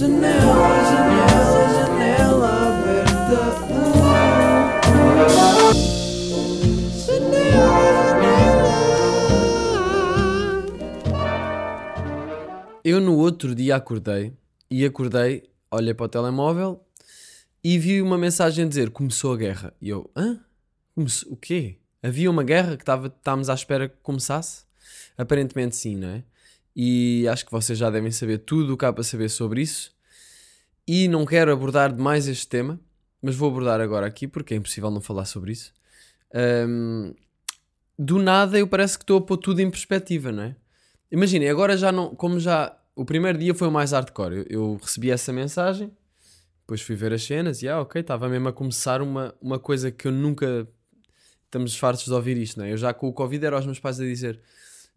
Janela, janela, janela aberta. Eu no outro dia acordei e acordei, olhei para o telemóvel e vi uma mensagem dizer começou a guerra. E eu, hã? Começou, o quê? Havia uma guerra que estávamos à espera que começasse? Aparentemente sim, não é? E acho que vocês já devem saber tudo o que há para saber sobre isso. E não quero abordar demais este tema, mas vou abordar agora aqui porque é impossível não falar sobre isso. Ahm, do nada eu parece que estou a pôr tudo em perspectiva, não é? Imaginem, agora já não. Como já. O primeiro dia foi o mais hardcore. Eu, eu recebi essa mensagem, depois fui ver as cenas e, ah, ok, estava mesmo a começar uma, uma coisa que eu nunca. Estamos fartos de ouvir isto, não é? Eu já com o Covid era aos meus pais a dizer: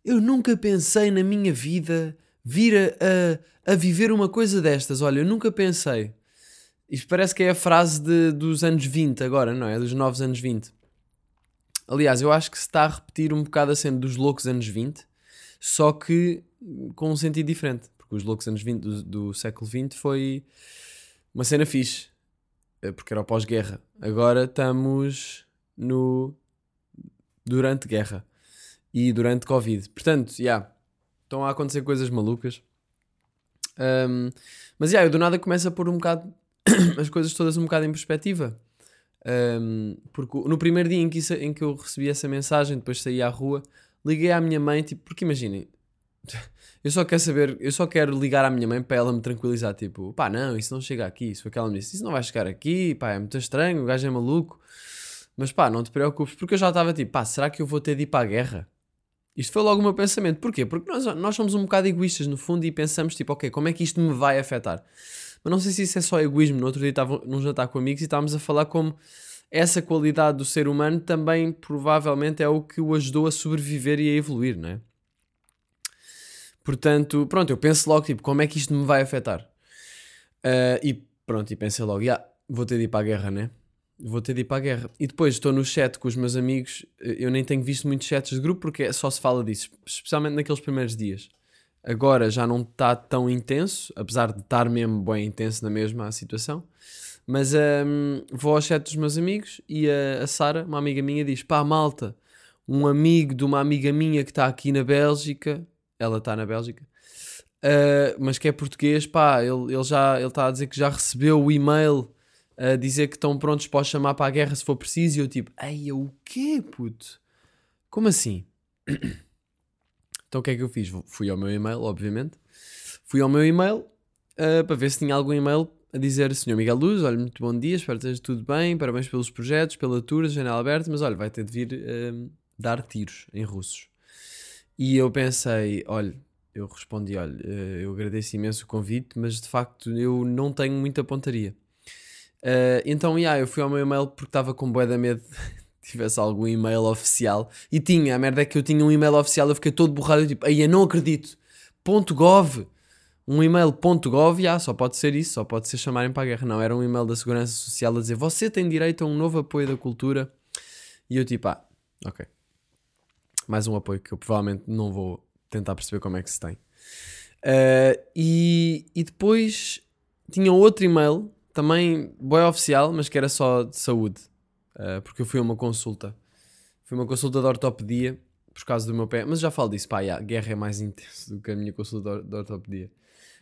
Eu nunca pensei na minha vida vir a, a, a viver uma coisa destas. Olha, eu nunca pensei. Isto parece que é a frase de, dos anos 20 agora, não é? Dos novos anos 20. Aliás, eu acho que se está a repetir um bocado a cena dos loucos anos 20, só que com um sentido diferente. Porque os loucos anos 20 do, do século 20 foi uma cena fixe, eh, porque era o pós-guerra. Agora estamos no durante guerra e durante Covid. Portanto, já, yeah, estão a acontecer coisas malucas. Um, mas já, yeah, eu do nada começo a pôr um bocado as coisas todas um bocado em perspectiva. Um, porque no primeiro dia em que, isso, em que eu recebi essa mensagem, depois saí à rua, liguei à minha mãe, tipo, porque imaginem, eu só quero saber, eu só quero ligar à minha mãe para ela me tranquilizar, tipo, pá, não, isso não chega aqui, isso foi que ela me disse, isso não vai chegar aqui, pá, é muito estranho, o gajo é maluco, mas pá, não te preocupes, porque eu já estava tipo, pá, será que eu vou ter de ir para a guerra? Isto foi logo o meu pensamento, porquê? Porque nós, nós somos um bocado egoístas no fundo e pensamos, tipo, ok, como é que isto me vai afetar? Mas não sei se isso é só egoísmo, no outro dia estava num jantar com amigos e estávamos a falar como essa qualidade do ser humano também provavelmente é o que o ajudou a sobreviver e a evoluir, não é? Portanto, pronto, eu penso logo, tipo, como é que isto me vai afetar? Uh, e pronto, e pensei logo, yeah, vou ter de ir para a guerra, né? Vou ter de ir para a guerra. E depois estou no chat com os meus amigos, eu nem tenho visto muitos chats de grupo porque só se fala disso, especialmente naqueles primeiros dias. Agora já não está tão intenso, apesar de estar mesmo bem intenso na mesma situação. Mas um, vou ao chat dos meus amigos e a, a Sara, uma amiga minha, diz: pá, malta, um amigo de uma amiga minha que está aqui na Bélgica, ela está na Bélgica, uh, mas que é português, pá, ele, ele já ele está a dizer que já recebeu o e-mail a dizer que estão prontos para chamar para a guerra se for preciso. E eu tipo, ei, o quê, puto? Como assim? então o que é que eu fiz? Fui ao meu e-mail, obviamente. Fui ao meu e-mail uh, para ver se tinha algum e-mail a dizer Senhor Miguel Luz, olha, muito bom dia, espero que esteja tudo bem, parabéns pelos projetos, pela tour, janela aberta, mas olha, vai ter de vir uh, dar tiros em russos. E eu pensei, olha, eu respondi, olha, uh, eu agradeço imenso o convite, mas de facto eu não tenho muita pontaria. Uh, então, yeah, eu fui ao meu e-mail porque estava com bué da medo tivesse algum e-mail oficial. E tinha, a merda é que eu tinha um e-mail oficial, eu fiquei todo borrado, tipo, aí eu não acredito. Ponto .gov um e-mail.gov, ah, só pode ser isso, só pode ser chamarem para a guerra. Não, era um e-mail da Segurança Social a dizer você tem direito a um novo apoio da cultura. E eu tipo, ah, ok. Mais um apoio que eu provavelmente não vou tentar perceber como é que se tem. Uh, e, e depois tinha outro e-mail, também boa oficial, mas que era só de saúde. Uh, porque eu fui a uma consulta. Fui uma consulta de ortopedia por causa do meu pé. Mas já falo disso, pá, a guerra é mais intensa do que a minha consulta de ortopedia.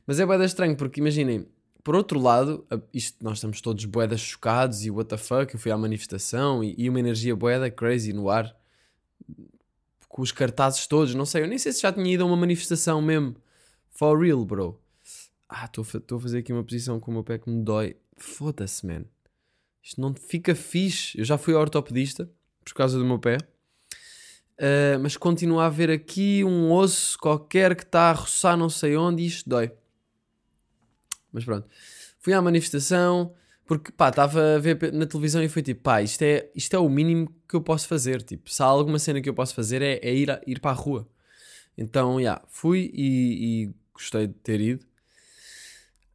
Mas é boeda estranho, porque imaginem, por outro lado, isto, nós estamos todos boedas chocados e what the fuck, eu fui à manifestação e, e uma energia boeda crazy no ar, com os cartazes todos, não sei, eu nem sei se já tinha ido a uma manifestação mesmo. For real, bro. Ah, estou a fazer aqui uma posição com o meu pé que me dói. Foda-se, man. Isto não fica fixe. Eu já fui ao ortopedista por causa do meu pé. Uh, mas continua a haver aqui um osso qualquer que está a roçar não sei onde e isto dói. Mas pronto. Fui à manifestação porque pá, estava a ver na televisão e foi tipo, pá, isto é, isto é o mínimo que eu posso fazer. Tipo, se há alguma cena que eu posso fazer é, é ir, a, ir para a rua. Então, já, yeah, fui e, e, gostei de ter ido.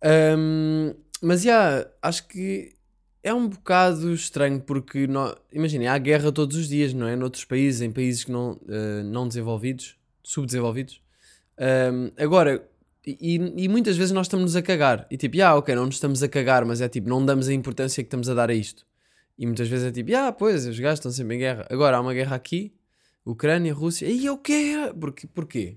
Um, mas yeah, acho que é um bocado estranho porque, imaginem, há guerra todos os dias, não é? Noutros países, em países que não, uh, não desenvolvidos, subdesenvolvidos. Um, agora, E, e muitas vezes nós estamos a cagar. E tipo, ah, ok, não nos estamos a cagar, mas é tipo, não damos a importância que estamos a dar a isto. E muitas vezes é tipo, ah, pois, os gajos estão sempre em guerra. Agora há uma guerra aqui, Ucrânia, Rússia, e o quê? Porquê? Porquê?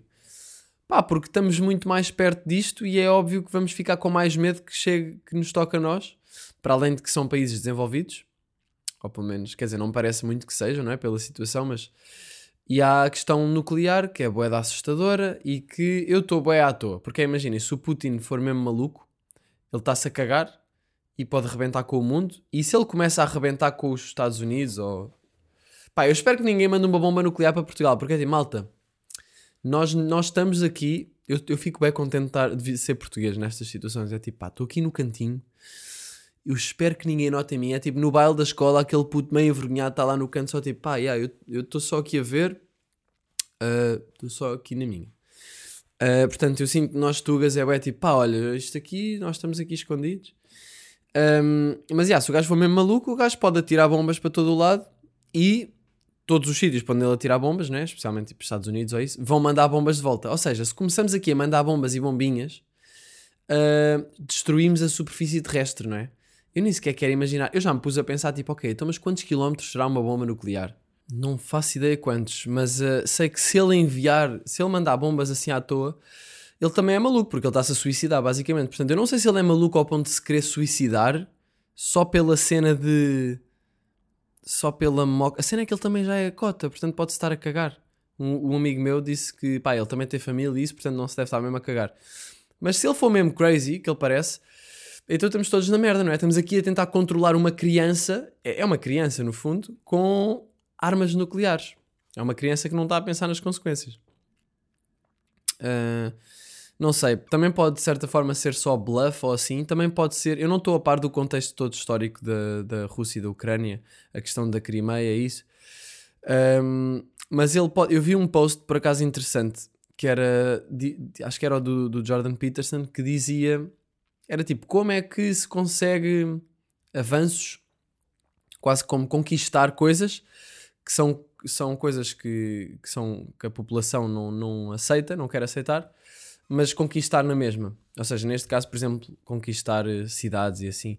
Pá, porque estamos muito mais perto disto e é óbvio que vamos ficar com mais medo que chegue, que nos toque a nós, para além de que são países desenvolvidos, ou pelo menos, quer dizer, não parece muito que sejam, não é? Pela situação, mas. E há a questão nuclear, que é boeda assustadora e que eu estou boé à toa. Porque imaginem, se o Putin for mesmo maluco, ele está-se a cagar e pode rebentar com o mundo. E se ele começa a rebentar com os Estados Unidos ou. Pá, eu espero que ninguém mande uma bomba nuclear para Portugal, porque é assim, malta, nós, nós estamos aqui. Eu, eu fico bem contente de, ser português nestas situações. É tipo, pá, estou aqui no cantinho. Eu espero que ninguém note em mim. É tipo no baile da escola, aquele puto meio envergonhado está lá no canto, só tipo, pá, yeah, eu estou só aqui a ver. Estou só aqui na minha. Ah, portanto, eu sinto que nós tugas é bem tipo, pá, olha, isto aqui, nós estamos aqui escondidos. Ahm, mas, yeah, se o gajo for mesmo maluco, o gajo pode atirar bombas para todo o lado e todos os sítios para onde ele atirar bombas, né? especialmente tipo Estados Unidos ou isso, vão mandar bombas de volta. Ou seja, se começamos aqui a mandar bombas e bombinhas, ah, destruímos a superfície terrestre, não é? Eu nem sequer quero imaginar. Eu já me pus a pensar, tipo, ok, então mas quantos quilómetros será uma bomba nuclear? Não faço ideia quantos, mas ah, sei que se ele enviar, se ele mandar bombas assim à toa, ele também é maluco, porque ele está-se a suicidar, basicamente. Portanto, eu não sei se ele é maluco ao ponto de se querer suicidar só pela cena de. Só pela moca. A cena é que ele também já é cota, portanto pode estar a cagar. Um, um amigo meu disse que, pá, ele também tem família e isso, portanto não se deve estar mesmo a cagar. Mas se ele for mesmo crazy, que ele parece, então estamos todos na merda, não é? Estamos aqui a tentar controlar uma criança, é é uma criança no fundo, com armas nucleares. É uma criança que não está a pensar nas consequências. Ah, não sei, também pode de certa forma ser só bluff ou assim, também pode ser. Eu não estou a par do contexto todo histórico da, da Rússia e da Ucrânia, a questão da Crimeia, isso. Ahm, mas ele pode. Eu vi um post por acaso interessante que era. acho que era do, do Jordan Peterson que dizia. Era tipo, como é que se consegue avanços, quase como conquistar coisas que são, são coisas que, que, são, que a população não, não aceita, não quer aceitar, mas conquistar na mesma. Ou seja, neste caso, por exemplo, conquistar eh, cidades e assim.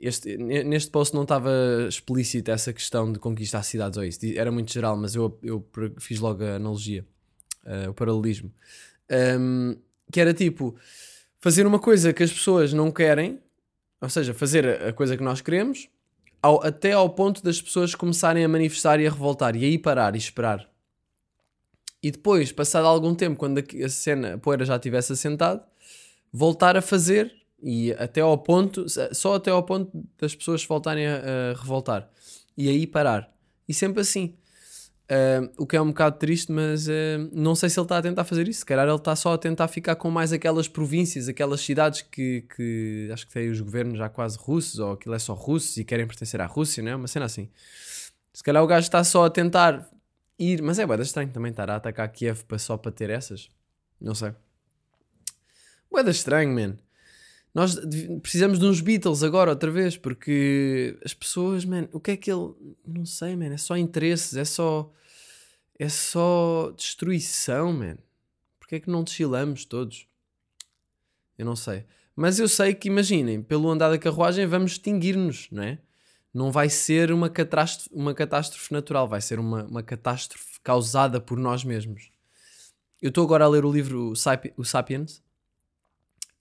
Este, ne- neste post não estava explícita essa questão de conquistar cidades ou isso. Era muito geral, mas eu, eu fiz logo a analogia, eh, o paralelismo. Ahm, que era tipo fazer uma coisa que as pessoas não querem, ou seja, fazer a a coisa que nós queremos, ao- até ao ponto das pessoas começarem a manifestar e a revoltar, e aí parar e esperar. E depois, passado algum tempo, quando a cena, a poeira já tivesse assentado, voltar a fazer e até ao ponto, só até ao ponto das pessoas voltarem a, a revoltar e aí parar. E sempre assim. Ah, o que é um bocado triste, mas ah, não sei se ele está a tentar fazer isso. Se calhar ele está só a tentar ficar com mais aquelas províncias, aquelas cidades que, que acho que têm os governos já quase russos, ou aquilo é só russos e querem pertencer à Rússia, não é? Uma cena assim. Se calhar o gajo está só a tentar ir, mas é bué da estranho também estar a atacar Kiev só para ter essas. Não sei. Bué da estranho, man. Nós precisamos de uns Beatles agora outra vez, porque as pessoas, man, o que é que ele. Não sei, man, é só interesses, é só. É só destruição, man. Porquê é que não desfilamos todos? Eu não sei. Mas eu sei que, imaginem, pelo andar da carruagem vamos extinguir-nos, não é? Não vai ser uma catástrofe, uma catástrofe natural, vai ser uma, uma catástrofe causada por nós mesmos. Eu estou agora a ler o livro o Sapi- o Sapiens,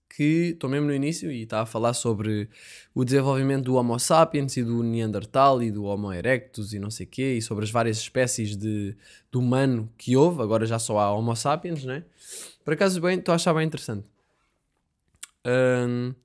que estou mesmo no início e está a falar sobre o desenvolvimento do Homo sapiens e do Neandertal e do Homo erectus e não sei quê, e sobre as várias espécies de, de humano que houve, agora já só há Homo sapiens, não é? Por acaso, bem, estou a achar bem interessante. Hum,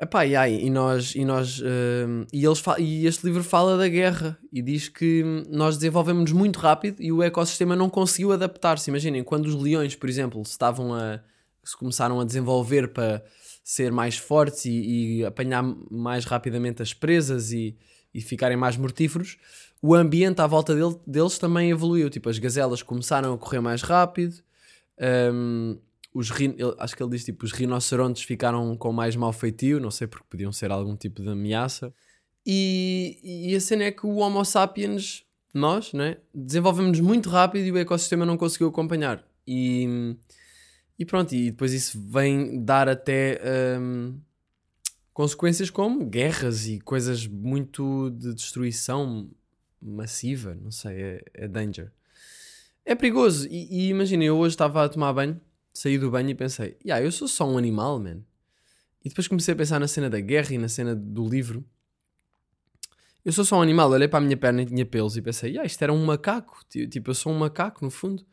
epá, e, aí, e nós, e, nós hum, e, eles e este livro fala da guerra e diz que hum, nós desenvolvemos muito rápido e o ecossistema não conseguiu adaptar-se. Imaginem, quando os leões, por exemplo, estavam a se começaram a desenvolver para ser mais fortes e, e apanhar mais rapidamente as presas e, e ficarem mais mortíferos, o ambiente à volta dele- deles também evoluiu. Tipo, as gazelas começaram a correr mais rápido, hum, os rin- acho que ele diz tipo, os rinocerontes ficaram com mais mau feitio, não sei porque podiam ser algum tipo de ameaça. E, e a cena é que o Homo sapiens, nós, né, desenvolvemos muito rápido e o ecossistema não conseguiu acompanhar. E, E pronto, e depois isso vem dar até hum, consequências como guerras e coisas muito de destruição massiva, não sei, é, é danger. É perigoso. E, e imagina, eu hoje estava a tomar banho, saí do banho e pensei, yeah, eu sou só um animal, man. E depois comecei a pensar na cena da guerra e na cena do livro. Eu sou só um animal, olhei para a minha perna e tinha pelos e pensei, yeah, isto era um macaco. Ti- Tipo, eu sou um macaco, no fundo.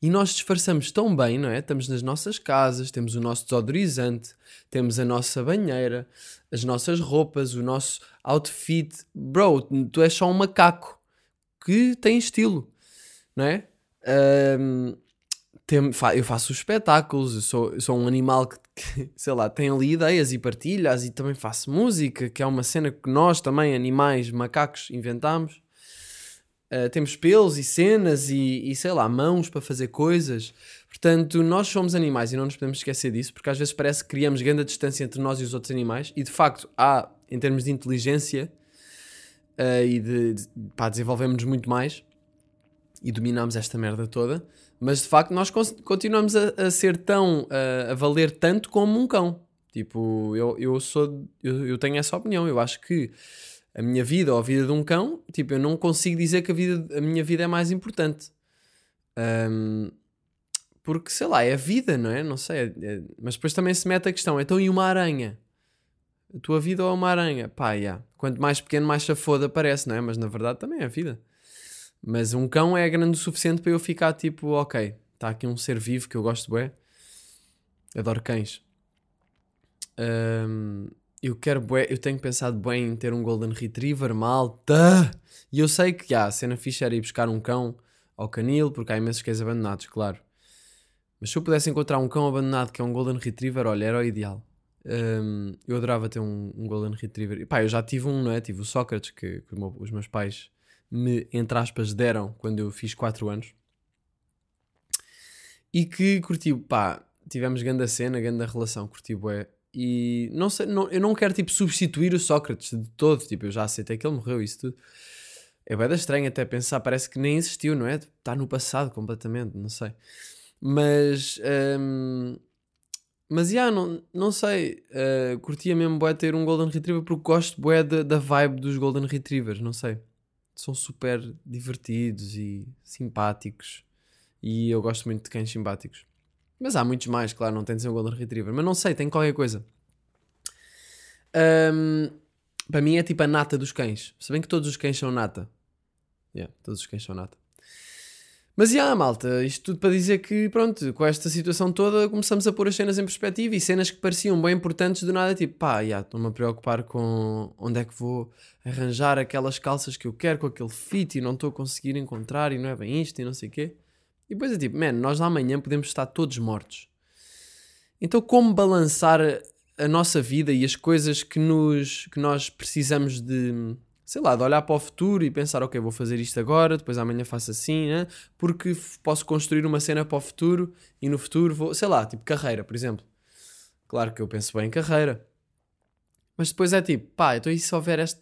E nós disfarçamos tão bem, não é? Estamos nas nossas casas, temos o nosso desodorizante, temos a nossa banheira, as nossas roupas, o nosso outfit. Bro, tu és só um macaco que tem estilo, não é? Ahm, tem- eu faço os espetáculos, eu sou, eu sou um animal que, que, sei lá, tem ali ideias e partilhas e também faço música, que é uma cena que nós também, animais, macacos, inventamos. Uh, temos pelos e cenas e, e, sei lá, mãos para fazer coisas. Portanto, nós somos animais e não nos podemos esquecer disso, porque às vezes parece que criamos grande distância entre nós e os outros animais, e de facto há, em termos de inteligência uh, e de, de pá, desenvolvemos muito mais e dominamos esta merda toda, mas de facto nós continuamos a, a ser tão, uh, a valer tanto como um cão. Tipo, eu, eu sou, eu, eu tenho essa opinião, eu acho que a minha vida ou a vida de um cão, tipo, eu não consigo dizer que a, vida, a minha vida é mais importante. Ahm, porque, sei lá, é a vida, não é? Não sei. é- é- mas depois também se mete a questão, então e uma aranha? A tua vida ou é uma aranha? Pá, yeah. Quanto mais pequeno, mais chafoda parece, não é? Mas na verdade também é a vida. Mas um cão é grande o suficiente para eu ficar tipo, ok, está aqui um ser vivo que eu gosto bem. Adoro cães. Ahm, eu quero bué, eu tenho pensado bem em ter um Golden Retriever, malta. E eu sei que já, a cena fixe era ir buscar um cão ao canil, porque há imensos cães abandonados, claro. Mas se eu pudesse encontrar um cão abandonado que é um Golden Retriever, olha, era o ideal. Hum, eu adorava ter um, um Golden Retriever. E, pá, eu já tive um, não é? Tive o Sócrates, que, que os meus pais me, entre aspas, deram quando eu fiz 4 anos. E que curti, pá, tivemos grande cena, grande relação, curti bué. E não sei, não, eu não quero tipo substituir o Sócrates de todo, tipo, eu já aceitei que ele morreu, isso tudo. É bem estranho até pensar, parece que nem existiu, não é? Está no passado completamente, não sei. Mas, hum, mas, já, não, não sei, uh, curtia mesmo bué ter um Golden Retriever porque gosto bué da, da vibe dos Golden Retrievers, não sei. São super divertidos e simpáticos e eu gosto muito de cães simpáticos. Mas há muitos mais, claro, não tem de ser um Golden Retriever. Mas não sei, tem qualquer coisa. Ahm, para mim é tipo a nata dos cães. Se bem que todos os cães são nata. Yeah, todos os cães são nata. Mas já, malta, isto tudo para dizer que, pronto, com esta situação toda começamos a pôr as cenas em perspectiva e cenas que pareciam bem importantes do nada, tipo, pá, já, estou-me a preocupar com onde é que vou arranjar aquelas calças que eu quero com aquele fit e não estou a conseguir encontrar e não é bem isto e não sei o quê. E depois é tipo, man, nós amanhã podemos estar todos mortos. Então, como balançar a nossa vida e as coisas que, nos, que nós precisamos de, sei lá, de olhar para o futuro e pensar, ok, vou fazer isto agora, depois amanhã faço assim, né? porque posso construir uma cena para o futuro e no futuro vou, sei lá, tipo carreira, por exemplo. Claro que eu penso bem em carreira. Mas depois é tipo, pá, então e se houver este,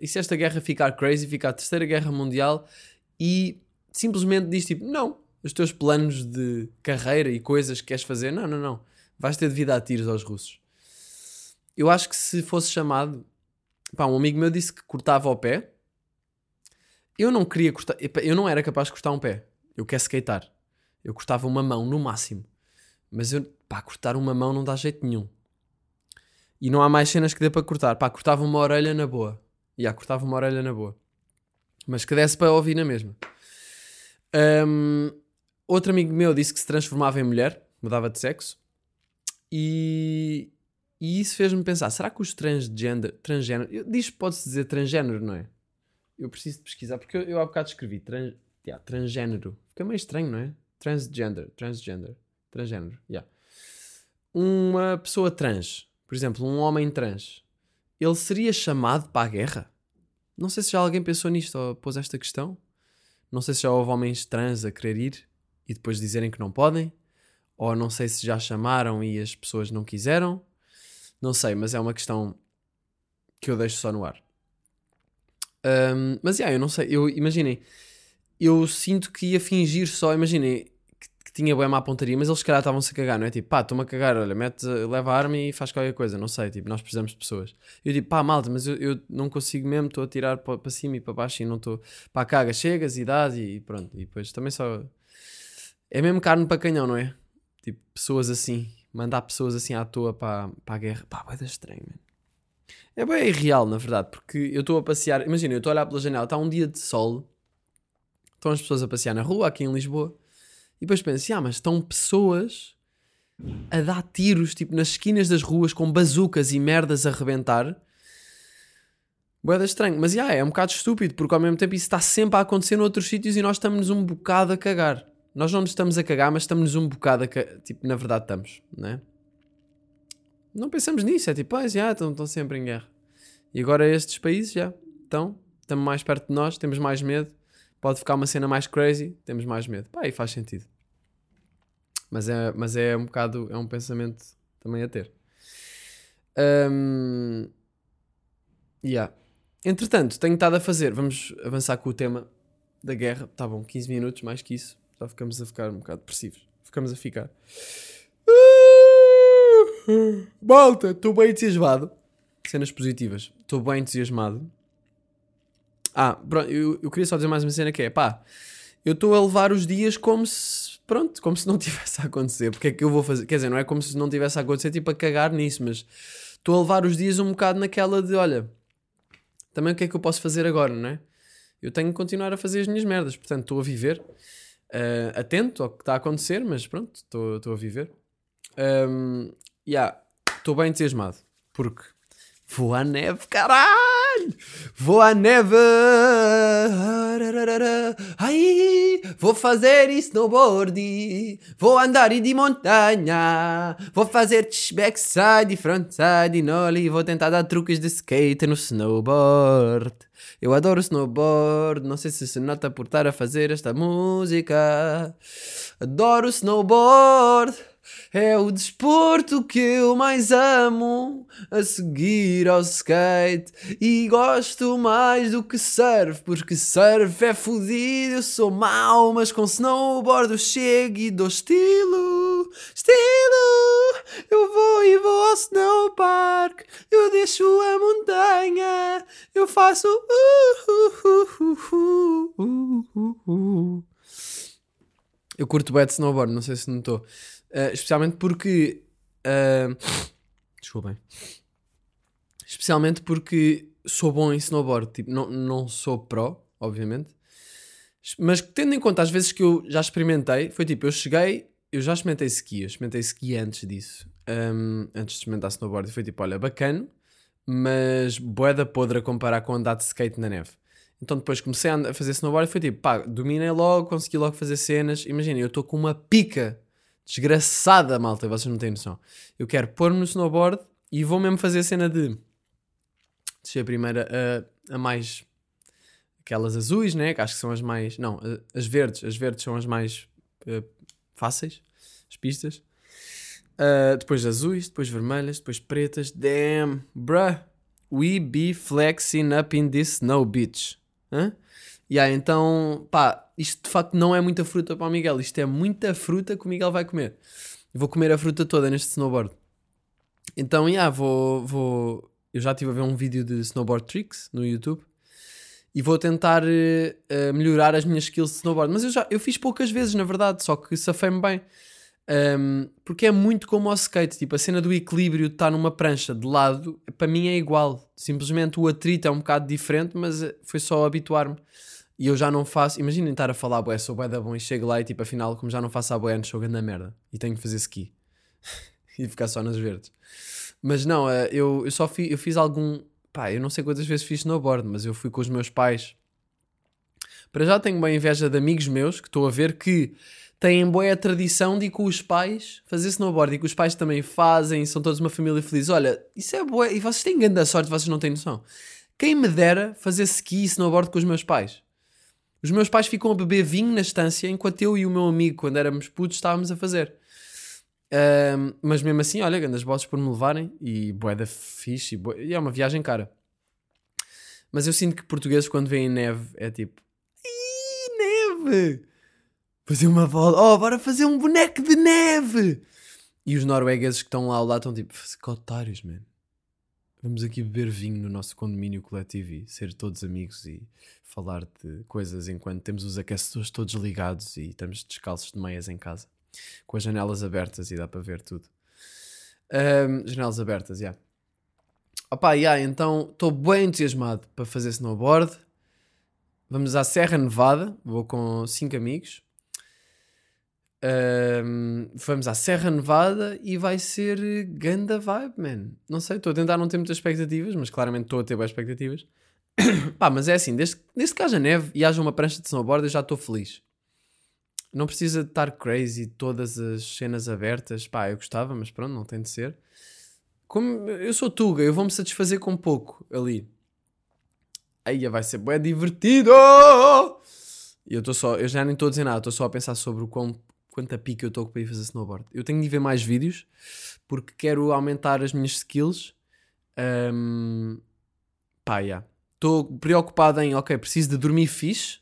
e se esta guerra ficar crazy, ficar a terceira guerra mundial e simplesmente diz tipo, não, os teus planos de carreira e coisas que queres fazer, não, não, não. Vais ter de vida a tiros aos russos. Eu acho que se fosse chamado, pá, um amigo meu disse que cortava o pé. Eu não queria cortar, eu não era capaz de cortar um pé. Eu quero skatear. Eu cortava uma mão no máximo. Mas eu, pá, cortar uma mão não dá jeito nenhum. E não há mais cenas que dê para cortar. Pá, cortava uma orelha na boa. E yeah, cortava uma orelha na boa. Mas que desse para ouvir na mesma. Hum, outro amigo meu disse que se transformava em mulher, mudava de sexo. E, e isso fez-me pensar: será que os transgender, transgénero, eu- diz pode-se dizer transgénero, não é? Eu preciso pesquisar, porque eu, eu há bocado escrevi trans, yeah, transgénero. Fica meio estranho, não é? Transgender, transgender, transgénero, yeah. Uma pessoa trans, por exemplo, um homem trans, ele seria chamado para a guerra? Não sei se já alguém pensou nisto ou pôs esta questão. Não sei se já houve homens trans a querer ir e depois dizerem que não podem. Ou não sei se já chamaram e as pessoas não quiseram. Não sei, mas é uma questão que eu deixo só no ar. Ahm, mas yeah, eu não sei. Eu imaginem, eu sinto que ia fingir só. Imaginem que, que tinha boa má pontaria, mas eles se calhar estavam-se a cagar, não é? Tipo, pá, estou-me a cagar, olha, mete, leva a arma e faz qualquer coisa, não sei, tipo, nós precisamos de pessoas. Eu digo, pá, malta, mas eu, eu não consigo mesmo, estou a tirar para, para cima e para baixo e não estou. Pá, caga, chegas e dás e pronto. E depois também só. É mesmo carne para canhão, não é? Tipo, pessoas assim, mandar pessoas assim à toa para, para a guerra. Pá, vai dar estranho, mano. É bem irreal, na verdade, porque eu estou a passear. Imagina, eu estou a olhar pela janela, está um dia de sol, estão as pessoas a passear na rua, aqui em Lisboa, e depois penso, ah, mas estão pessoas a dar tiros, tipo, nas esquinas das ruas com bazucas e merdas a rebentar. Boeda estranho, mas yeah, é um bocado estúpido, porque ao mesmo tempo isso está sempre a acontecer noutros sítios e nós estamos um bocado a cagar. Nós não nos estamos a cagar, mas estamos um bocado a cagar. Tipo, na verdade estamos, né? Não pensamos nisso, é tipo, ah, já, estão, estão sempre em guerra. E agora estes países já estão, estamos mais perto de nós, temos mais medo. Pode ficar uma cena mais crazy, temos mais medo. Pá, aí faz sentido. Mas é, mas é um bocado, é um pensamento também a ter. Um, yeah. Entretanto, tenho estado a fazer, vamos avançar com o tema da guerra. Tá bom, 15 minutos, mais que isso. Já ficamos a ficar um bocado depressivos. Ficamos a ficar. Malta, estou bem entusiasmado. Cenas positivas. Estou bem entusiasmado. Ah, pronto, eu, eu queria só dizer mais uma cena que é, pá, eu estou a levar os dias como se, pronto, como se não tivesse a acontecer. Porque é que eu vou fazer? Quer dizer, não é como se não tivesse a acontecer, tipo, a cagar nisso, mas estou a levar os dias um bocado naquela de, olha, também o que é que eu posso fazer agora, não é? Eu tenho que continuar a fazer as minhas merdas, portanto, estou a viver, uh, atento ao que está a acontecer, mas pronto, estou a viver. Um, yeah, estou bem entusiasmado, porque vou à neve, caralho! Vou à neve! Ai, vou fazer snowboard! Vou andar de montanha! Vou fazer backside, frontside, nollie! Vou tentar dar truques de skate no snowboard! Eu adoro snowboard, não sei se se nota por estar a fazer esta música. Adoro snowboard! É o desporto que eu mais amo a seguir ao skate e gosto mais do que surf, porque surf é fodido, eu sou mau, mas com snowboard eu chego e dou estilo, estilo. Eu vou e vou ao snowpark, eu deixo a montanha, eu faço uh, uh, uh, uh, uh, uh. Eu curto bem de snowboard, não sei se notou. Uh, especialmente porque. Uh, desculpem. Especialmente porque sou bom em snowboard. Tipo, não, não sou pro, obviamente. Mas tendo em conta as vezes que eu já experimentei, foi tipo, eu cheguei, eu já experimentei ski, eu experimentei ski antes disso. Um, antes de experimentar snowboard. E foi tipo, olha, bacana, mas boeda podre a comparar com andar de skate na neve. Então depois comecei a fazer snowboard e foi tipo, pá, dominei logo, consegui logo fazer cenas. Imagina, eu estou com uma pica desgraçada, malta, vocês não têm noção. Eu quero pôr-me no snowboard e vou mesmo fazer a cena de descer a primeira a, a mais aquelas azuis, né? Que acho que são as mais. Não, as verdes. As verdes são as mais uh, fáceis, as pistas. Uh, depois azuis, depois vermelhas, depois pretas. Damn, bruh. We be flexing up in this snow beach. Hã? Yeah, então, pá, isto de facto não é muita fruta para o Miguel. Isto é muita fruta que o Miguel vai comer. Vou comer a fruta toda neste snowboard. Então, yeah, vou, vou. Eu já estive a ver um vídeo de snowboard tricks no YouTube e vou tentar uh, melhorar as minhas skills de snowboard. Mas eu já eu fiz poucas vezes, na verdade, só que safei-me bem. Um, porque é muito como o skate, tipo a cena do equilíbrio de estar numa prancha de lado, para mim é igual. Simplesmente o atrito é um bocado diferente, mas eh, foi só habituar-me. E eu já não faço. Imaginem estar a falar, boé, sou bué da bom e chego lá e tipo, afinal, como já não faço a boé antes, sou grande merda. E tenho que fazer ski. e ficar só nas verdes. Mas não, eh, eu, eu só fiz, eu fiz algum. Pá, eu não sei quantas vezes fiz snowboard, mas eu fui com os meus pais. Para já tenho bem inveja de amigos meus que estou a ver que têm boa a tradição de ir com os pais fazer snowboard e que os pais também fazem, são todos uma família feliz. Olha, isso é boa e vocês têm grande sorte, vocês não têm noção. Quem me dera fazer ski e snowboard com os meus pais? Os meus pais ficam a beber vinho na estância enquanto eu e o meu amigo, quando éramos putos, estávamos a fazer. Um, mas mesmo assim, olha, grandes bosses por me levarem e boeda fixe e, e é uma viagem cara. Mas eu sinto que portugueses, quando veem neve, é tipo, Ih, neve! fazer uma bola, oh, bora fazer um boneco de neve! E os noruegueses que estão lá ao lado estão tipo, que otários, man. Vamos aqui beber vinho no nosso condomínio coletivo e ser todos amigos e falar de coisas enquanto temos os aquecedores todos ligados e estamos descalços de meias em casa, com as janelas abertas e dá para ver tudo. Ahm, janelas abertas, já. Yeah. Opa, yeah, então estou bem entusiasmado para fazer snowboard. Vamos à Serra Nevada, vou com cinco amigos. Ahm, vamos à Serra Nevada e vai ser ganda vibe, man. Não sei, estou a tentar não ter muitas expectativas, mas claramente estou a ter boas expectativas. Pá, mas é assim, desde, desde que haja neve e haja uma prancha de snowboard, eu já estou feliz. Não precisa estar crazy, todas as cenas abertas. Pá, eu gostava, mas pronto, não tem de ser. Como eu sou Tuga, eu vou-me satisfazer com pouco ali. Aí vai ser bem divertido! E eu estou só, eu já nem estou a dizer nada, estou só a pensar sobre o quão, quanta pica eu estou para ir fazer snowboard. Eu tenho de ver mais vídeos porque quero aumentar as minhas skills. Um, pá, já. Estou preocupado em, ok, preciso de dormir fixe,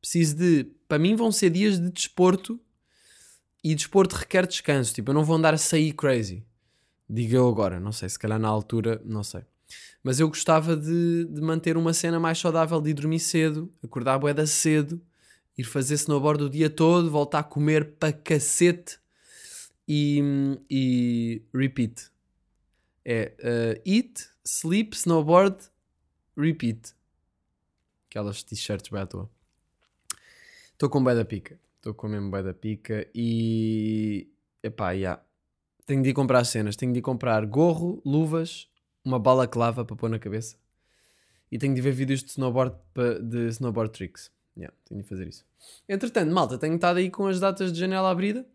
preciso de. Para mim vão ser dias de desporto e desporto requer descanso. Tipo, eu não vou andar a sair crazy. Digo eu agora, não sei, se calhar na altura, não sei. Mas eu gostava de, de manter uma cena mais saudável, de ir dormir cedo, acordar boeda cedo, ir fazer snowboard o dia todo, voltar a comer para cacete e, e repeat. É uh, eat, sleep, snowboard, repeat. Aquelas t-shirts bem à toa. Estou com bué da pica. Estou com mesmo bué da pica e... Epá, yeah. Tenho de ir comprar cenas. Tenho de ir comprar gorro, luvas, uma bala clava para pôr na cabeça. E tenho de ver vídeos de snowboard, de snowboard tricks. Yeah, tenho de fazer isso. Entretanto, malta, tenho estado aí com as datas de janela abrida.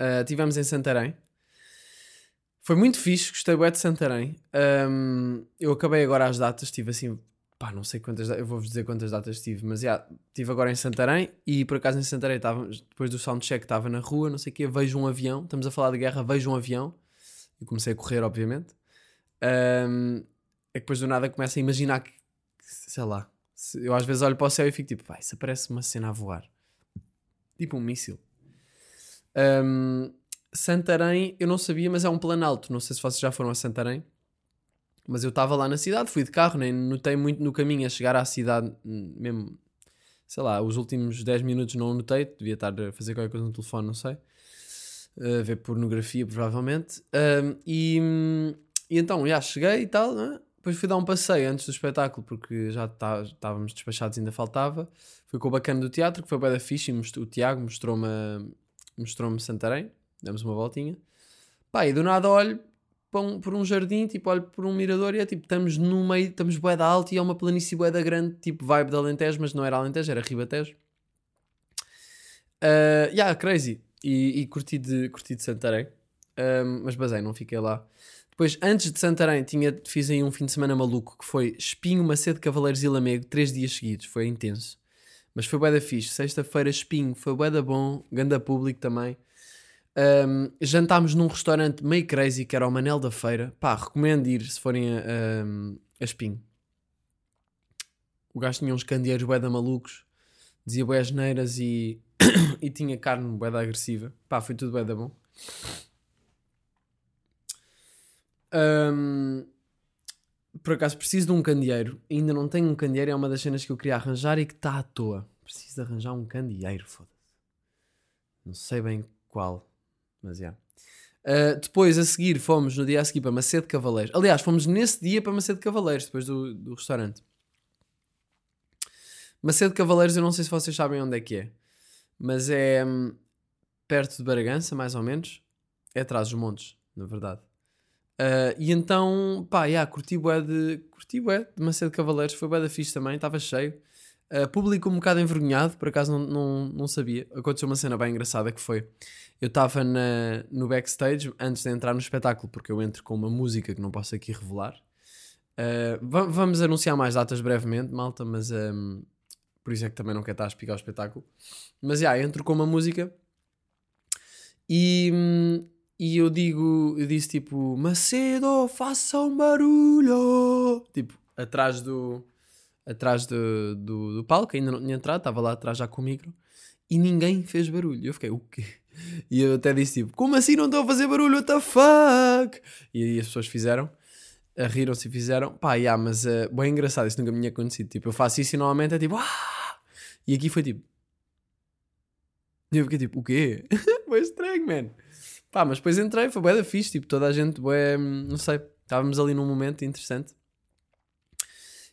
Uh, tivemos em Santarém. Foi muito fixe, gostei bué de Santarém. Um, eu acabei agora as datas, tive assim, pá, não sei quantas, eu vou-vos dizer quantas datas tive, mas já, tive agora em Santarém e por acaso em Santarém estava, depois do soundcheck estava na rua, não sei o quê, vejo um avião, estamos a falar de guerra, vejo um avião, e comecei a correr, obviamente. Um, é que depois do nada começo a imaginar que, sei lá, eu às vezes olho para o céu e fico tipo, pá, isso parece uma cena a voar. Tipo um míssil. Um, Santarém, eu não sabia, mas é um planalto. Não sei se vocês já foram a Santarém. Mas eu estava lá na cidade, fui de carro, nem notei muito no caminho a chegar à cidade, hum, mesmo, sei lá, os últimos 10 minutos não notei, devia estar a fazer qualquer coisa no telefone, não sei. A ver pornografia, provavelmente. Um, e, hum, e então, já cheguei e tal, né? Depois fui dar um passeio antes do espetáculo, porque já tá- estávamos despachados ainda faltava. Fui com o bacana do teatro, que foi bem da e mostrou- o Tiago mostrou-me mostrou-me Santarém, demos uma voltinha. Pá, e do nada olho para um- por um jardim, tipo, olho por um mirador e é tipo, estamos no meio, estamos bué da alta e é uma planície bué da grande, tipo vibe de Alentejo, mas não era Alentejo, era Ribatejo. Uh, yeah, crazy. E, e curti, de, curti de Santarém. Um, mas basei, não fiquei lá. Depois, antes de Santarém, tinha, fiz aí um fim de semana maluco que foi Espinho, Macedo, Cavaleiros e Lamego, três dias seguidos. Foi intenso. Mas foi bué da fixe. Sexta-feira, Espinho, foi bué da bom. Ganda público também. Um, jantámos num restaurante meio crazy que era o Manel da Feira. Pá, recomendo ir se forem a, um, a Espinho. O gajo tinha uns candeeiros bué da malucos. Dizia bué asneiras e, e tinha carne bué da agressiva. Pá, foi tudo bué da bom. Um, por acaso preciso de um candeeiro. Ainda não tenho um candeeiro. É uma das cenas que eu queria arranjar e que está à toa. Preciso de arranjar um candeeiro, foda-se. Não sei bem qual, mas já. Uh, depois, a seguir, fomos no dia a seguir para Macedo Cavaleiros. Aliás, fomos nesse dia para Macedo Cavaleiros, depois do, do restaurante. Macedo Cavaleiros, eu não sei se vocês sabem onde é que é, mas é hum, perto de Bragança, mais ou menos. É atrás dos montes, na verdade. Uh, e então, pá, yeah, curti bué de, curti bué de Macedo Cavaleiros, foi bué da fixe também, estava cheio. Uh, público um bocado envergonhado, por acaso não, não, não sabia. Aconteceu uma cena bem engraçada que foi: eu estava no backstage antes de entrar no espetáculo, porque eu entro com uma música que não posso aqui revelar. Uh, va- vamos anunciar mais datas brevemente, malta, mas um, por isso é que também não quero estar a explicar o espetáculo. Mas já, entro com uma música e, hum, e eu digo, eu disse tipo, Macedo, faça um barulho! Tipo, atrás do, atrás do, do, do palco, ainda não tinha entrado, estava lá atrás já com o micro. e ninguém fez barulho. Eu fiquei, o quê? E eu até disse tipo, como assim não estou a fazer barulho? What the fuck? E aí as pessoas fizeram, uh, riram-se e fizeram, pá, yeah, mas uh, bem engraçado, isso nunca me tinha acontecido. Tipo, eu faço isso e normalmente é tipo, ah! E aqui foi tipo, e eu fiquei tipo, o quê? Foi estranho, man. Pá, mas depois entrei, foi bué da fixe, tipo, toda a gente, bué, não sei, estávamos ali num momento interessante.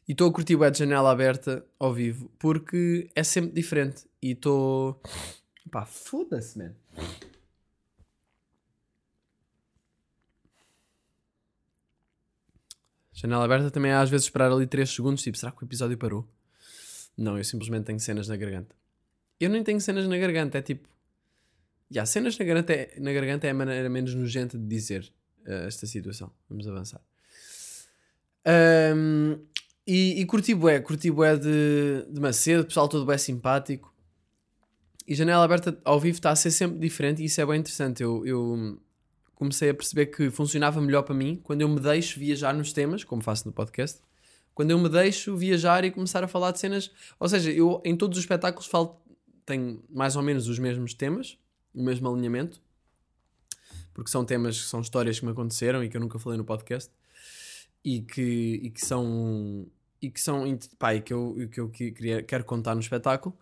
E estou a curtir bué de janela aberta ao vivo, porque é sempre diferente. E estou... Pá, foda-se, man. Janela aberta também é às vezes esperar ali 3 segundos, tipo, será que o episódio parou? Não, eu simplesmente tenho cenas na garganta. Eu nem tenho cenas na garganta, é tipo. Já, cenas na garganta, é, na garganta é a maneira menos nojenta de dizer uh, esta situação. Vamos avançar. Um, e, e curti bué, curti bué de, de Macedo, pessoal todo bué simpático. E janela aberta ao vivo está a ser sempre diferente e isso é bem interessante. Eu, eu comecei a perceber que funcionava melhor para mim quando eu me deixo viajar nos temas, como faço no podcast. Quando eu me deixo viajar e começar a falar de cenas. Ou seja, eu em todos os espetáculos falo, tenho mais ou menos os mesmos temas, o mesmo alinhamento, porque são temas são histórias que me aconteceram e que eu nunca falei no podcast e que, e que são e que são pá, e que eu, que eu queria, quero contar no espetáculo,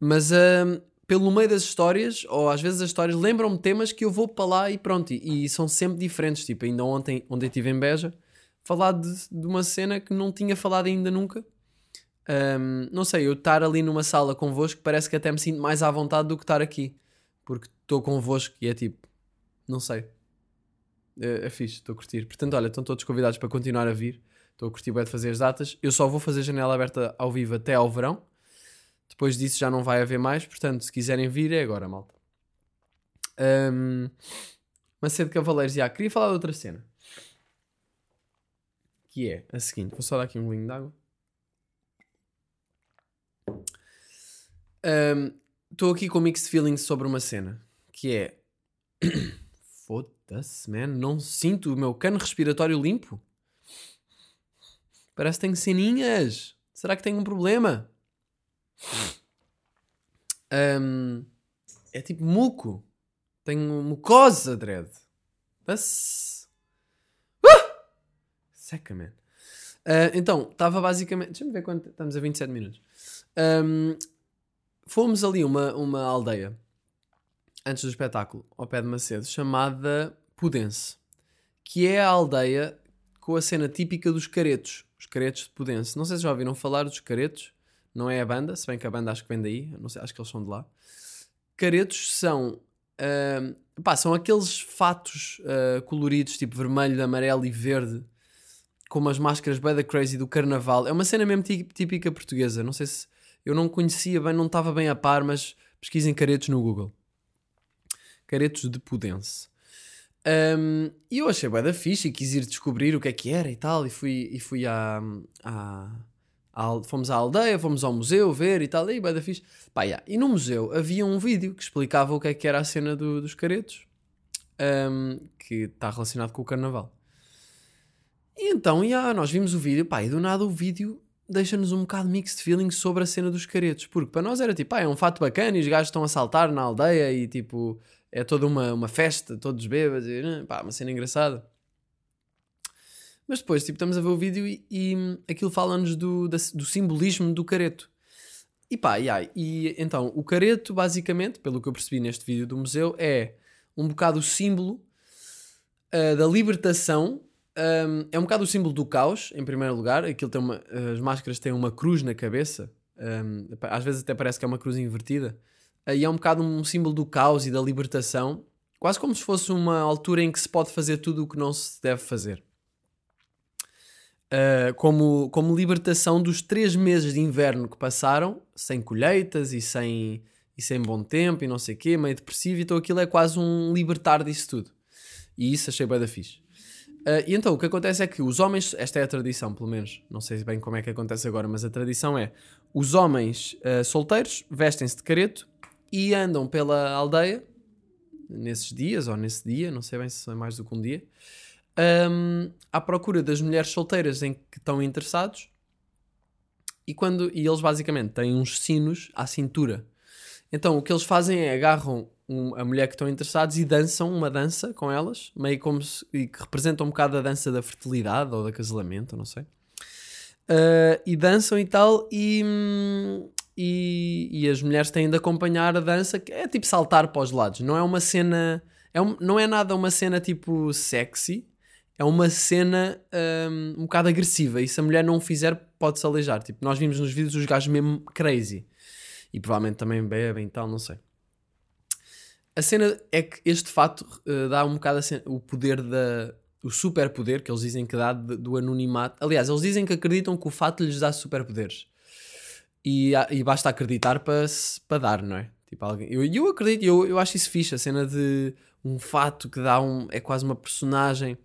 mas hum, pelo meio das histórias, ou às vezes as histórias lembram-me temas que eu vou para lá e pronto, e, e, são sempre diferentes. Tipo, ainda ontem, onde eu estive em Beja, falar de, de uma cena que não tinha falado ainda nunca um, não sei, eu estar ali numa sala convosco parece que até me sinto mais à vontade do que estar aqui. Porque estou convosco e é tipo, não sei. É, é fixe, estou a curtir. Portanto, olha, estão todos convidados para continuar a vir. Estou a curtir bem de fazer as datas. Eu só vou fazer janela aberta ao vivo até ao verão. Depois disso já não vai haver mais. Portanto, se quiserem vir, é agora, malta. Um, Macedo Cavaleiros, já. Queria falar de outra cena. Que é a seguinte. Vou só dar aqui um golinho de água. Estou um, aqui com mixed feelings sobre uma cena que é foda-se, man, não sinto o meu cano respiratório limpo. Parece que tenho ceninhas. Será que tenho um problema? Um, é tipo muco. Tenho mucosa, dread. That's... Uh! Seca, man. Uh, então, estava basicamente. Deixa-me ver quanto. Estamos a 27 minutos. Um, fomos ali uma, uma aldeia antes do espetáculo, ao pé de Macedo, chamada Pudense, que é a aldeia com a cena típica dos caretos, os caretos de Pudense. Não sei se já ouviram falar dos caretos, não é a banda, se bem que a banda acho que vem daí, não sei, acho que eles são de lá. Caretos são, uh, pá, são aqueles fatos uh, coloridos, tipo vermelho, amarelo e verde, com umas máscaras da crazy do carnaval. É uma cena mesmo típica portuguesa, não sei se eu não conhecia bem, não estava bem a par, mas pesquisem caretos no Google. Caretos de Pudense. Um, e eu achei bem da ficha e quis ir descobrir o que é que era e tal. E fui, e fui à, à, à Fomos à aldeia, fomos ao museu ver e tal. E bem da ficha. Pá, yeah. E no museu havia um vídeo que explicava o que é que era a cena do, dos caretos, um, que está relacionado com o carnaval. E então, yeah, nós vimos o vídeo, pá, e do nada o vídeo deixa-nos um bocado mixed feelings sobre a cena dos caretos, porque para nós era tipo, ah, é um fato bacana e os gajos estão a saltar na aldeia e tipo, é toda uma, uma festa, todos bêbados, e, né, pá, uma cena engraçada. Mas depois, tipo, estamos a ver o vídeo e, e aquilo fala-nos do, do simbolismo do careto. E pá, e, aí, e então, o careto, basicamente, pelo que eu percebi neste vídeo do museu, é um bocado o símbolo uh, da libertação um, é um bocado o símbolo do caos, em primeiro lugar. Aquilo tem uma, as máscaras têm uma cruz na cabeça. Um, às vezes até parece que é uma cruz invertida. E é um bocado um símbolo do caos e da libertação. Quase como se fosse uma altura em que se pode fazer tudo o que não se deve fazer. Uh, como, como libertação dos três meses de inverno que passaram, sem colheitas e sem, e sem bom tempo e não sei o quê, meio depressivo, então aquilo é quase um libertar disso tudo. E isso achei bem da fixe. Uh, e então o que acontece é que os homens, esta é a tradição, pelo menos, não sei bem como é que acontece agora, mas a tradição é: os homens uh, solteiros vestem-se de careto e andam pela aldeia nesses dias ou nesse dia, não sei bem se é mais do que um dia, um, à procura das mulheres solteiras em que estão interessados. E, quando, e eles basicamente têm uns sinos à cintura. Então o que eles fazem é agarram um- a mulher que estão interessados e dançam uma dança com elas, meio como se, e que representa um bocado a dança da fertilidade ou da casamento, não sei. Ah, e dançam e tal, e, hum, e, e as mulheres têm de acompanhar a dança, que é tipo saltar para os lados, não é uma cena, é um- não é nada uma cena tipo sexy, é uma cena hum, um bocado agressiva, e se a mulher não o fizer, pode-se aleijar. Tipo, nós vimos nos vídeos os gajos mesmo crazy, e provavelmente também bebem e tal, não sei. A cena é que este fato eh, dá um bocado cena- o poder da. o superpoder que eles dizem que dá de- do anonimato. Aliás, eles dizem que acreditam que o fato lhes dá superpoderes. E, e basta acreditar para dar, não é? Tipo, alguém, eu, eu acredito, eu, eu acho isso fixe, a cena de um fato que dá um. é quase uma personagem.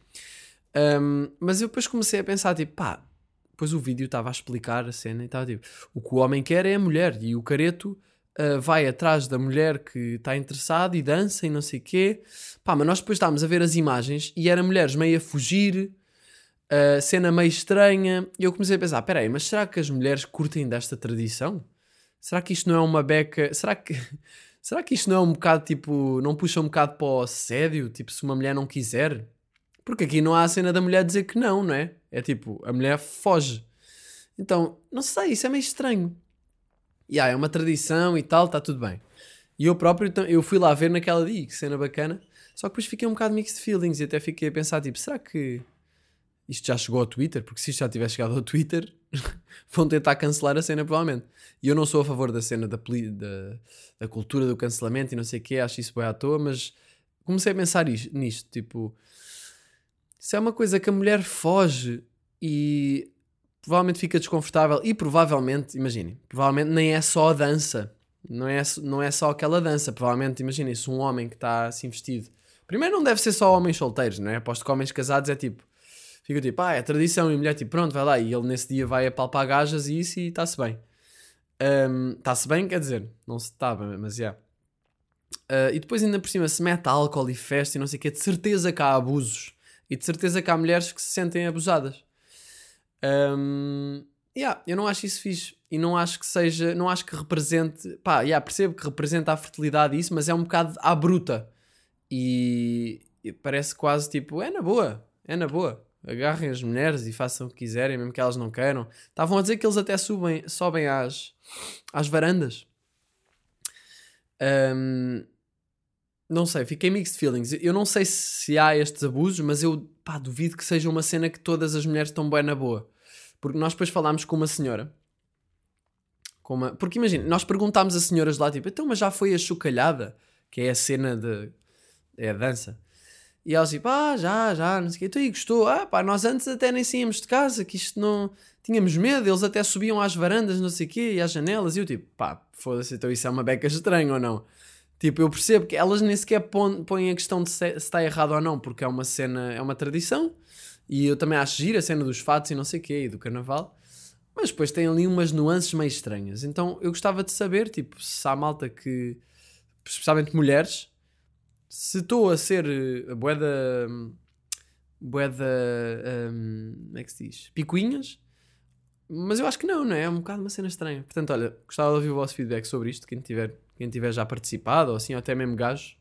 Um, mas eu depois comecei a pensar, tipo, pá, depois o vídeo estava a explicar a cena e estava tipo, o que o homem quer é a mulher e o careto uh, vai atrás da mulher que está interessado e dança e não sei o quê. Pá, mas nós depois estávamos a ver as imagens e eram mulheres meio a fugir, cena meio estranha. E eu comecei a pensar: peraí, mas será que as mulheres curtem desta tradição? Será que isto não é uma beca? Será que. Será que isto não é um bocado tipo. Não puxa um bocado para o assédio? Tipo, se uma mulher não quiser? Porque aqui não há a cena da mulher dizer que não, não é? É tipo, a mulher foge. Então, não sei, isso é meio estranho. E ah, é uma tradição e tal, está tudo bem. E eu próprio, eu fui lá ver naquela dia, que cena bacana. Só que depois fiquei um bocado mixed feelings e até fiquei a pensar, tipo, será que isto já chegou ao Twitter? Porque se isto já tiver chegado ao Twitter, vão tentar cancelar a cena, provavelmente. E eu não sou a favor da cena da, da, da cultura do cancelamento e não sei o quê, acho isso bem à toa, mas comecei a pensar is- nisto, tipo, se é uma coisa que a mulher foge e provavelmente fica desconfortável e provavelmente, imaginem, provavelmente nem é só a dança, não é, não é só aquela dança, provavelmente, imaginem, se um homem que está assim vestido, primeiro não deve ser só homens solteiros, não é? Aposto que homens casados é tipo, fica tipo, ah, é tradição e a mulher tipo, pronto, vai lá e ele nesse dia vai apalpar gajas e isso e está-se bem. Está-se bem, quer dizer, não se está, mas já. Ah, e depois ainda por cima se mete álcool e festa e não sei o que, de certeza que há abusos e de certeza que há mulheres que se sentem abusadas. Um, yeah, eu não acho isso fixe e não acho que seja, não acho que represente, pá, yeah, percebo que representa a fertilidade isso, mas é um bocado à bruta e, e parece quase tipo, é na boa, é na boa. Agarrem as mulheres e façam o que quiserem, mesmo que elas não queiram. Estavam a dizer que eles até subem, sobem às, às varandas. Um, não sei, fiquei mixed feelings. Eu não sei se há estes abusos, mas eu pá, duvido que seja uma cena que todas as mulheres estão bem na boa. Porque nós depois falámos com uma senhora. Com uma... Porque imagina, nós perguntámos a senhoras lá, tipo, então, mas já foi a chocalhada? Que é a cena de. É a dança. E elas tipo, ah, já, já, não sei o quê. Então aí gostou. Ah, pá, nós antes até nem saíamos de casa, que isto não. Tínhamos medo, eles até subiam às varandas, não sei o quê, e às janelas. E eu tipo, pá, foda-se, então isso é uma beca estranha ou não? Tipo, eu percebo que elas nem sequer põem, põem a questão de se, se está errado ou não, porque é uma cena, é uma tradição. E eu também acho gira a cena dos fatos e não sei o quê, e do carnaval. Mas depois tem ali umas nuances meio estranhas. Então eu gostava de saber, tipo, se há malta que, especialmente mulheres, se estou a ser eh, a boeda. boeda. hum, como é que se diz? Picuinhas. Mas eu acho que não, não é? É um bocado uma cena estranha. Portanto, olha, gostava de ouvir o vosso feedback sobre isto, quem tiver, quem tiver já participado, ou assim, ou até mesmo gajos.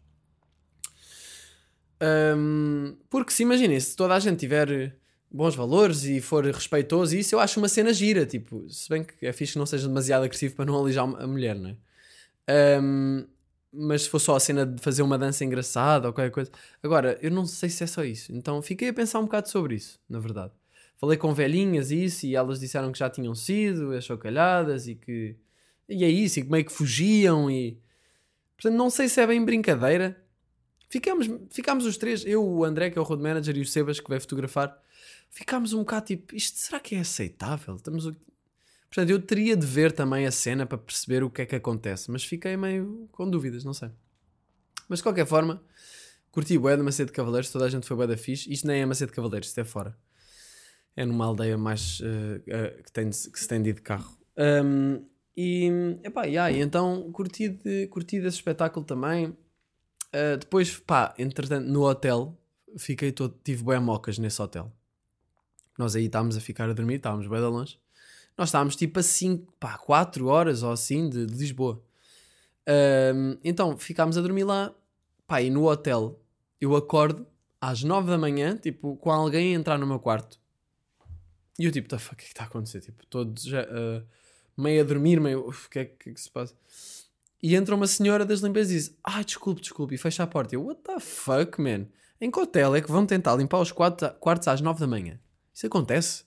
Hum, porque se imaginem, se toda a gente tiver bons valores e for respeitoso, isso eu acho uma cena gira. Tipo, se bem que é fixe que não seja demasiado agressivo para não alijar a mulher, não é? Hum, mas se for só a cena de fazer uma dança engraçada ou qualquer coisa. Agora, eu não sei se é só isso. Então fiquei a pensar um bocado sobre isso, na verdade. Falei com velhinhas e isso, e elas disseram que já tinham sido as chocalhadas e que. E é isso, e que meio que fugiam e. Portanto, não sei se é bem brincadeira. Ficamos, ficámos os três, eu, o André, que é o road manager, e o Sebas, que vai fotografar. Ficámos um bocado tipo, isto será que é aceitável? Estamos. O- Portanto, eu teria de ver também a cena para perceber o que é que acontece, mas fiquei meio com dúvidas, não sei. Mas de qualquer forma, curti bué de Macedo de Cavaleiros, toda a gente foi bué da fixe. Isto nem é Macedo de Cavaleiros, isto é fora. É numa aldeia mais eh, eh, que, tem que se tem de ir de carro. Um, e, epá, yeah, e então curti, de, curti desse espetáculo também. Uh, depois, pá, entretanto, no hotel, fiquei todo, tive bué mocas nesse hotel. Nós aí estávamos a ficar a dormir, estávamos bué de longe. Nós estávamos tipo a 5, pá, 4 horas ou assim de, de Lisboa. Ahm, então ficámos a dormir lá. Pá, e no hotel eu acordo às 9 da manhã, tipo, com alguém a entrar no meu quarto. E eu tipo, tá, o que é que está a acontecer? Tipo, todos já, ah, meio a dormir, meio, "Uf, o que é que, é que se passa? E entra uma senhora das limpezas e diz, ai, desculpe, desculpe, e fecha a porta. Eu, what the fuck, man? Em que hotel é que vão tentar limpar os quartos, quartos às 9 da manhã? Isso acontece?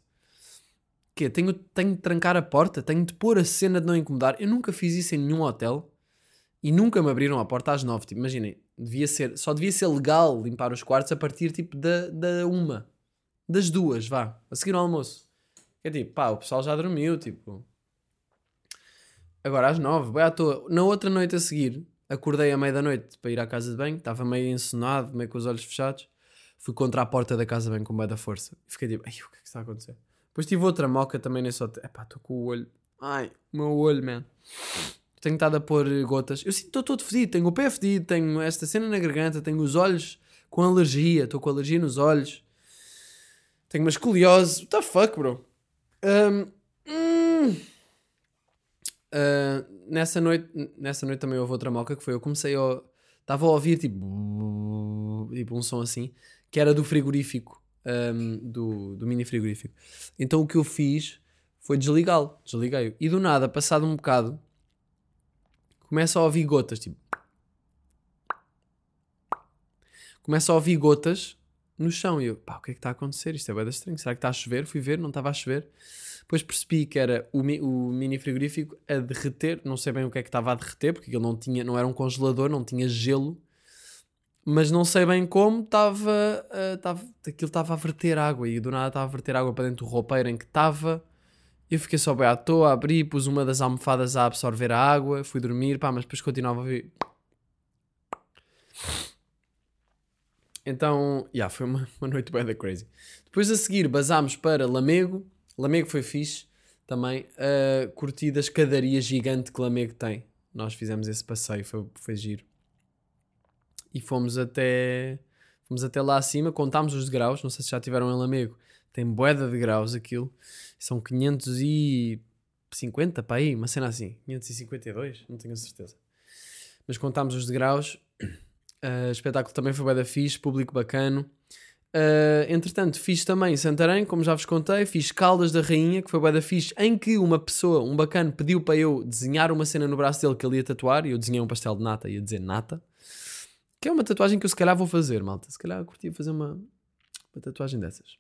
Quê? Tenho, tenho de trancar a porta? Tenho de pôr a cena de não incomodar? Eu nunca fiz isso em nenhum hotel e nunca me abriram a porta às 9. Tipo, imaginem, devia ser, só devia ser legal limpar os quartos a partir tipo da, da uma, das duas, vá, a seguir ao almoço. É tipo, pá, o pessoal já dormiu, tipo. Agora às 9, bem à toa. Na outra noite a seguir, acordei à meia da noite para ir à casa de banho, estava meio ensonado, meio com os olhos fechados. Fui contra a porta da casa de banho com meio da força. Fiquei tipo, ai, o que é que está a acontecer? Depois tive outra moca também nesse hotel. Epá, estou com o olho. Ai, o meu olho, man. Tenho estado a pôr gotas. Eu sinto estou todo fedido. Tenho o pé fedido, tenho esta cena na garganta, tenho os olhos com alergia. Estou com alergia nos olhos. Tenho uma escoliose. What the fuck, bro? Um, hum. Uh, nessa, noite, nessa noite também houve outra moca que foi. Eu comecei a. Estava a ouvir tipo. Tipo um som assim. Que era do frigorífico. Um, do, do mini frigorífico. Então o que eu fiz foi desligá-lo. Desliguei-o. E do nada, passado um bocado, começo a ouvir gotas. Tipo. Começo a ouvir gotas no chão. E eu, pá, o que é que está a acontecer? Isto é bem estranho. Será que está a chover? Fui ver, não estava a chover. Depois percebi que era o, mi- o mini frigorífico a derreter. Não sei bem o que é que estava a derreter, porque ele não, tinha, não era um congelador, não tinha gelo. Mas não sei bem como estava. ah, estava aquilo estava a verter água. E do nada estava a verter água para dentro do roupeiro em que estava. Eu fiquei só bem à toa, abri, pus uma das almofadas a absorver a água, fui dormir, pá, mas depois continuava a ouvir. Então, yeah, foi uma, uma noite bem da crazy. Depois a seguir basámos para Lamego. Lamego foi fixe também. Uh, curti da escadaria gigante que Lamego tem. Nós fizemos esse passeio, foi, foi giro. E fomos até, fomos até lá acima, contámos os degraus. Não sei se já tiveram em Lamego. Tem boeda de graus aquilo. São 550 para aí, uma cena assim. 552, não tenho a certeza. Mas contámos os degraus. Uh, espetáculo também foi bué da fixe, público bacano. Uh, entretanto, fiz também Santarém, como já vos contei, fiz Caldas da Rainha, que foi bué da fixe, em que uma pessoa, um bacano, pediu para eu desenhar uma cena no braço dele que ele ia tatuar, e eu desenhei um pastel de nata, ia dizer nata, que é uma tatuagem que eu se calhar vou fazer, malta. Se calhar eu curtia fazer uma, uma tatuagem dessas.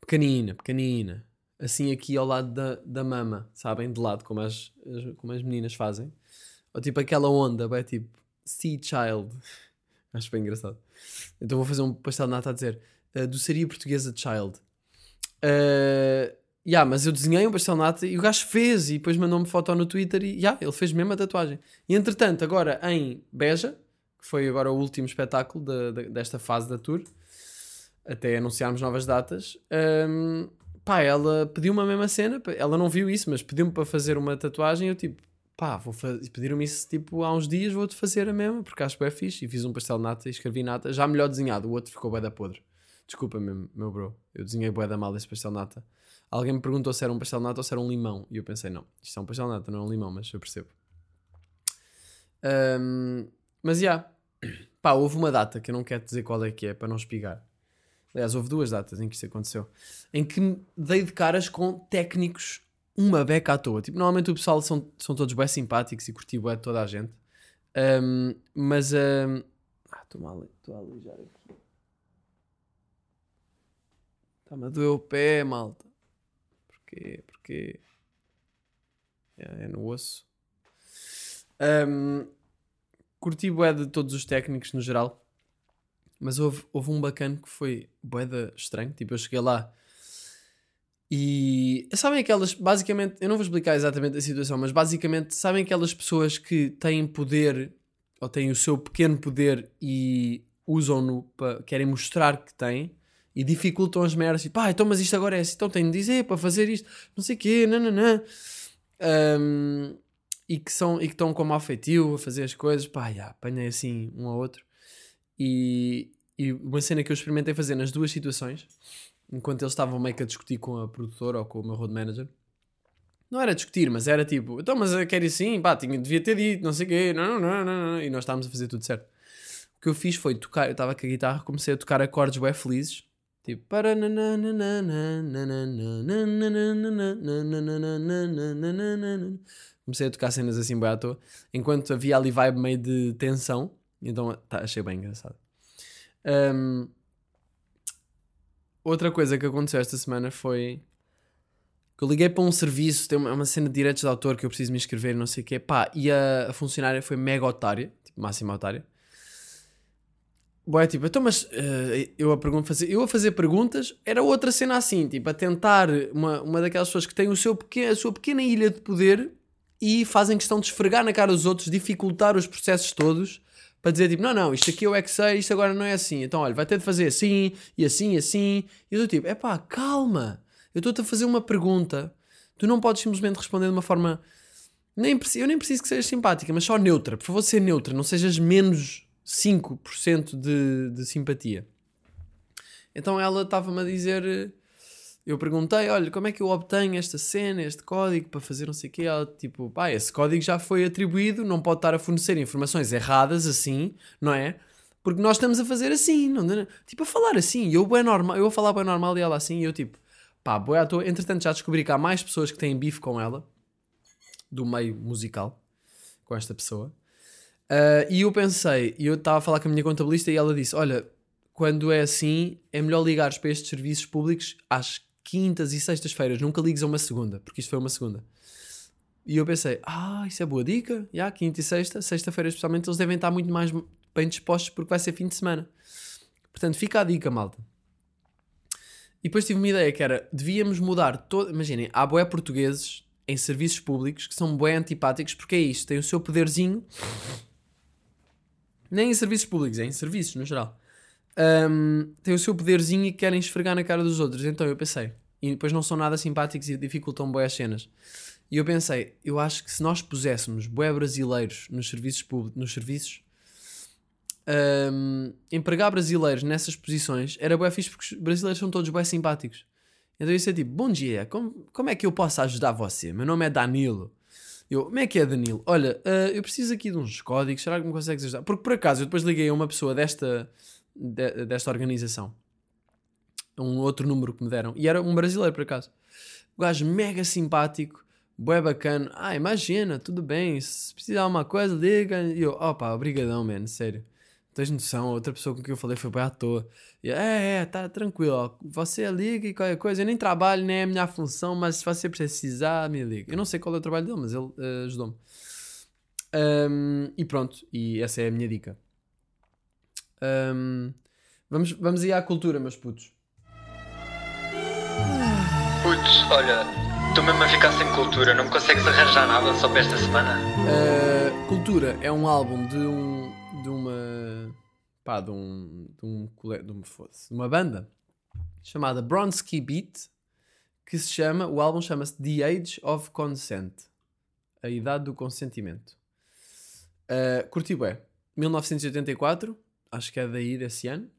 Pequenina, pequenina. Assim aqui ao lado da, da mama, sabem? De lado, como as, as- como as meninas fazem. Ou tipo aquela onda, é tipo Sea Child. Acho bem engraçado. Então vou fazer um pastel de nata a dizer uh, doçaria portuguesa Child. Uh, yeah, mas eu desenhei um pastel de nata e o gajo fez e depois mandou-me foto no Twitter e yeah, ele fez mesmo a tatuagem. E entretanto, agora em Beja, que foi agora o último espetáculo da- da- desta fase da tour, até anunciarmos novas datas, um, pá, ela pediu-me a mesma cena, ela não viu isso, mas pediu-me para fazer uma tatuagem eu tipo, pá, vou pediram-me isso tipo há uns dias, vou-te fazer a mesma, porque acho que é fixe, e fiz um pastel de nata e escrevi nata, já melhor desenhado, o outro ficou bué da podre. Desculpa mesmo, meu bro, eu desenhei bué da mal esse pastel de nata. Alguém me perguntou se era um pastel de nata ou se era um limão, e eu pensei, não, isto é um pastel de nata, não é um limão, mas eu percebo. Um, mas, já, pá, houve uma data que eu não quero dizer qual é que é, para não espigar. Aliás, houve duas datas em que isto aconteceu. Em que dei de caras com técnicos uma beca à toa. Tipo, normalmente o pessoal são, são todos bem simpáticos e curti bué toda a gente. Um, mas... Um... Ah, estou a alijar aqui. Está-me a doer o pé, malta. Porquê? Porquê? É, é no osso. Um, curti bué de todos os técnicos no geral. Mas houve, houve um bacana que foi boeda estranho. Tipo, eu cheguei lá e sabem aquelas, basicamente, eu não vou explicar exatamente a situação, mas basicamente, sabem aquelas pessoas que têm poder ou têm o seu pequeno poder e usam-no para querem mostrar que têm e dificultam as merdas. E pá, então, mas isto agora é assim, então tenho de dizer para fazer isto, não sei o quê, nananã. Um, e que são e que estão com mau feitio a fazer as coisas, pá, já, apanhei assim um ao outro. E, e uma cena que eu experimentei fazer nas duas situações, enquanto eles estavam meio que a discutir com a produtora ou com o meu road manager, Não era discutir, mas era tipo, então, mas eu quero ir sim, pá, tinha, devia ter dito, não sei o quê, não, não, não, não, e nós estávamos a fazer tudo certo. O que eu fiz foi tocar, eu estava com a guitarra, comecei a tocar acordes bem felizes, tipo, comecei a tocar cenas assim bem à toa, enquanto havia ali vibe meio de tensão, então tá, achei bem engraçado. Um, outra coisa que aconteceu esta semana foi que eu liguei para um serviço, tem uma, uma cena de direitos de autor que eu preciso me inscrever, não sei o quê, pá, e a, a funcionária foi mega otária, tipo, máxima otária. Boé, tipo, então, mas uh, eu, a pergunta, fazer, eu a fazer perguntas era outra cena assim, tipo, a tentar uma, uma daquelas pessoas que tem o seu pequeno, a sua pequena ilha de poder e fazem questão de esfregar na cara dos outros, dificultar os processos todos para dizer tipo, não, não, isto aqui eu é que sei, isto agora não é assim. Então, olha, vai ter de fazer assim, e assim, e assim. E eu estou tipo, é pá, calma, eu estou-te a fazer uma pergunta, tu não podes simplesmente responder de uma forma. Nem, eu nem preciso que sejas simpática, mas só neutra. Por favor, ser neutra, não sejas menos 5% de, de simpatia. Então ela estava-me a dizer eu perguntei, olha, como é que eu obtenho esta cena, este código para fazer não sei o quê? Ela, tipo, pá, esse código já foi atribuído, não pode estar a fornecer informações erradas assim, não é? Porque nós estamos a fazer assim, não é? Tipo, a falar assim, eu é normal, eu a falar bem normal e ela assim, e eu tipo, pá, boa à toa. Entretanto, já descobri que há mais pessoas que têm bife com ela, do meio musical, com esta pessoa. Uh, e eu pensei, e eu estava a falar com a minha contabilista e ela disse: Olha, quando é assim, é melhor ligares para estes serviços públicos às quintas e sextas-feiras, nunca ligues a uma segunda, porque isto foi uma segunda. E eu pensei, ah, isso é boa dica. Já, quinta e sexta, sexta-feira especialmente, eles devem estar muito mais bem dispostos porque vai ser fim de semana. Portanto, fica a dica, malta. E depois tive uma ideia que era, devíamos mudar todo. Imaginem, há boé portugueses em serviços públicos que são boé antipáticos porque é isto, tem o seu poderzinho. Nem em serviços públicos, é em serviços no geral um, têm o seu poderzinho e querem esfregar na cara dos outros. Então eu pensei, e depois não são nada simpáticos e dificultam boas cenas. E eu pensei, eu acho que se nós puséssemos boé brasileiros nos serviços públicos, nos serviços, um, empregar brasileiros nessas posições era boé fixe porque os brasileiros são todos boé simpáticos. Então isso é tipo, bom dia, como, como é que eu posso ajudar você? Meu nome é Danilo. Eu, como é que é, Danilo? Olha, uh, eu preciso aqui de uns códigos, será que me consegues ajudar? Porque por acaso eu depois liguei a uma pessoa desta, de, desta organização. Um outro número que me deram. E era um brasileiro, por acaso. O gajo mega simpático, bué bacana. Ah, imagina, tudo bem. Se precisar de alguma coisa, liga. E eu, opa, obrigadão, man, sério. Tens noção? Outra pessoa com quem eu falei foi bem à toa. E, é, é, tá tranquilo. Ó. Você liga e qualquer coisa. Eu nem trabalho, nem é a minha função, mas se você precisar, me liga. Eu não sei qual é o trabalho dele, mas ele uh, ajudou-me. Um, e pronto, e essa é a minha dica. Um, vamos, vamos ir à cultura, meus putos. Putz, olha, estou mesmo a ficar sem cultura, não me consegues arranjar nada só para esta semana? Uh, cultura é um álbum de um. De uma. pá, de um. de um. de uma, de uma banda chamada Bronski Beat que se chama. o álbum chama-se The Age of Consent a idade do consentimento. Uh, curti bem. 1984 acho que é daí desse ano.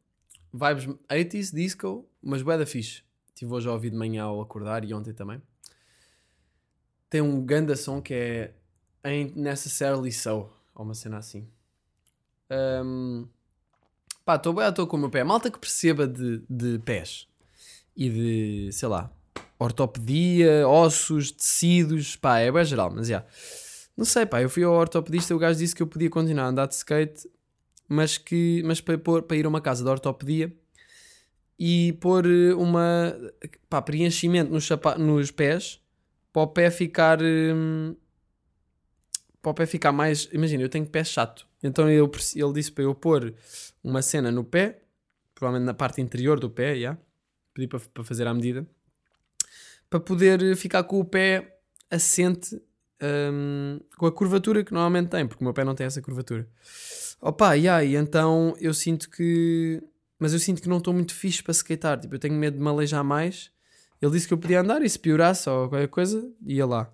Vibes 80s, disco, mas bué da fixe. Estive hoje a ouvir de manhã ao acordar e ontem também. Tem um ganda som que é Ain't Necessarily So, ou uma cena assim. Um, pá, estou bem à toa com o meu pé. Malta que perceba de, de pés e de, sei lá, ortopedia, ossos, tecidos, pá, é bem geral, mas já. Yeah. Não sei, pá, eu fui ao ortopedista e o gajo disse que eu podia continuar a andar de skate mas, que, mas para, pôr, para ir a uma casa de ortopedia e pôr eh, uma pá, preenchimento nos, nos pés para o pé ficar hum, para o pé ficar mais. Imagina, eu tenho pé chato. Então eu, ele disse para eu pôr uma cena no pé, provavelmente na parte interior do pé, já. Pedi para, para fazer à medida, para poder ficar com o pé assente um, com a curvatura que normalmente tem, porque o meu pé não tem essa curvatura. Opa, yeah, e então eu sinto que. Mas eu sinto que não estou muito fixe para skatear. Tipo, eu tenho medo de me aleijar mais. Ele disse que eu podia andar e se piorasse ou qualquer coisa, ia lá.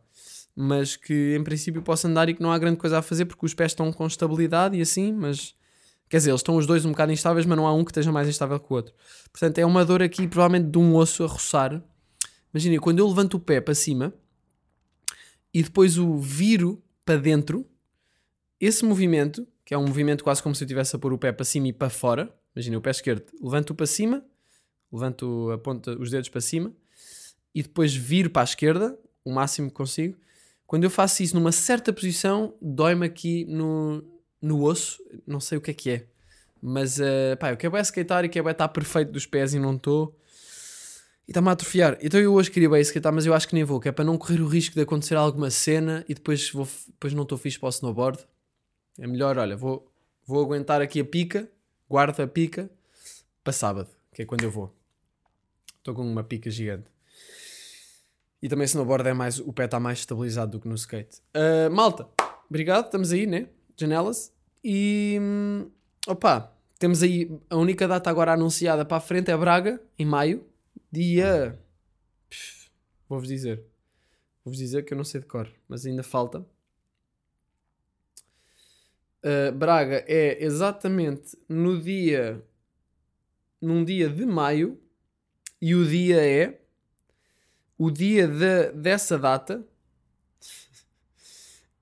Mas que em princípio posso andar e que não há grande coisa a fazer porque os pés estão com estabilidade e assim, mas. Quer dizer, eles estão os dois um bocado instáveis, mas não há um que esteja mais instável que o outro. Portanto, é uma dor aqui, provavelmente de um osso a roçar. Imagina, quando eu levanto o pé para cima, e depois o viro para dentro. Esse movimento, que é um movimento quase como se eu estivesse a pôr o pé para cima e para fora. Imagina o pé esquerdo, levanto-o para cima, levanto a ponta, os dedos para cima e depois viro para a esquerda, o máximo que consigo. Quando eu faço isso numa certa posição, dói-me aqui no, no osso, não sei o que é que é. Mas, uh, pá, eu quero bem skatear e quero bem estar perfeito dos pés e não estou. E está-me a atrofiar. Então eu hoje queria bem skatear, mas eu acho que nem vou, que é para não correr o risco de acontecer alguma cena e depois, vou, depois não estou fixe para o snowboard. É melhor, olha, vou, vou aguentar aqui a pica, guardo a pica, para sábado, que é quando eu vou. Estou com uma pica gigante. E também snowboard é mais, o pé está mais estabilizado do que no skate. Uh, malta, obrigado, estamos aí, né? Janelas. E hum, opa, temos aí a única data agora anunciada para a frente é Braga, em maio. Dia. Vou-vos dizer. Vou-vos dizer que eu não sei de cor, mas ainda falta. Uh, Braga é exatamente no dia. num dia de maio. E o dia é. O dia de, dessa data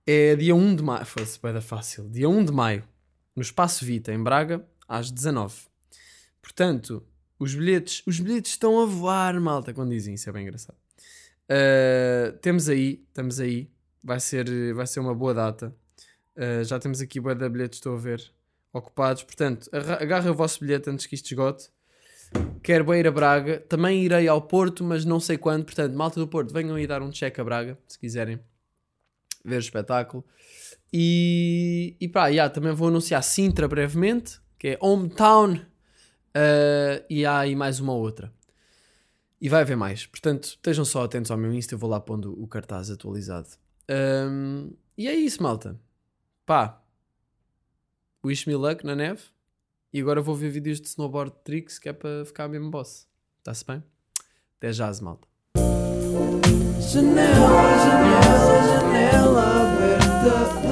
é dia 1 de maio. Foi super fácil. Dia 1 de maio, no Espaço Vita, em Braga, às 19. Portanto, os bilhetes, os bilhetes estão a voar, malta, quando dizem isso, é bem engraçado. Uh, temos aí, estamos aí. Vai ser, vai ser uma boa data. Uh, já temos aqui boa de bilhetes, estou a ver, ocupados. Portanto, agarra o vosso bilhete antes que isto esgote. Quero bem ir a Braga. Também irei ao Porto, mas não sei quando. Portanto, malta do Porto, venham aí dar um check a Braga, se quiserem ver o espetáculo. E, e pá, yeah, também vou anunciar Sintra brevemente, que é Hometown. Uh, e há aí mais uma outra. E vai haver mais. Portanto, estejam só atentos ao meu Insta, eu vou lá pondo o cartaz atualizado. Um, e é isso, malta. Pá. Wish me luck na neve. E agora vou ver vídeos de snowboard tricks que é para ficar mesmo boss. Está-se bem? Até já, malta. Janela, janela, janela aberta.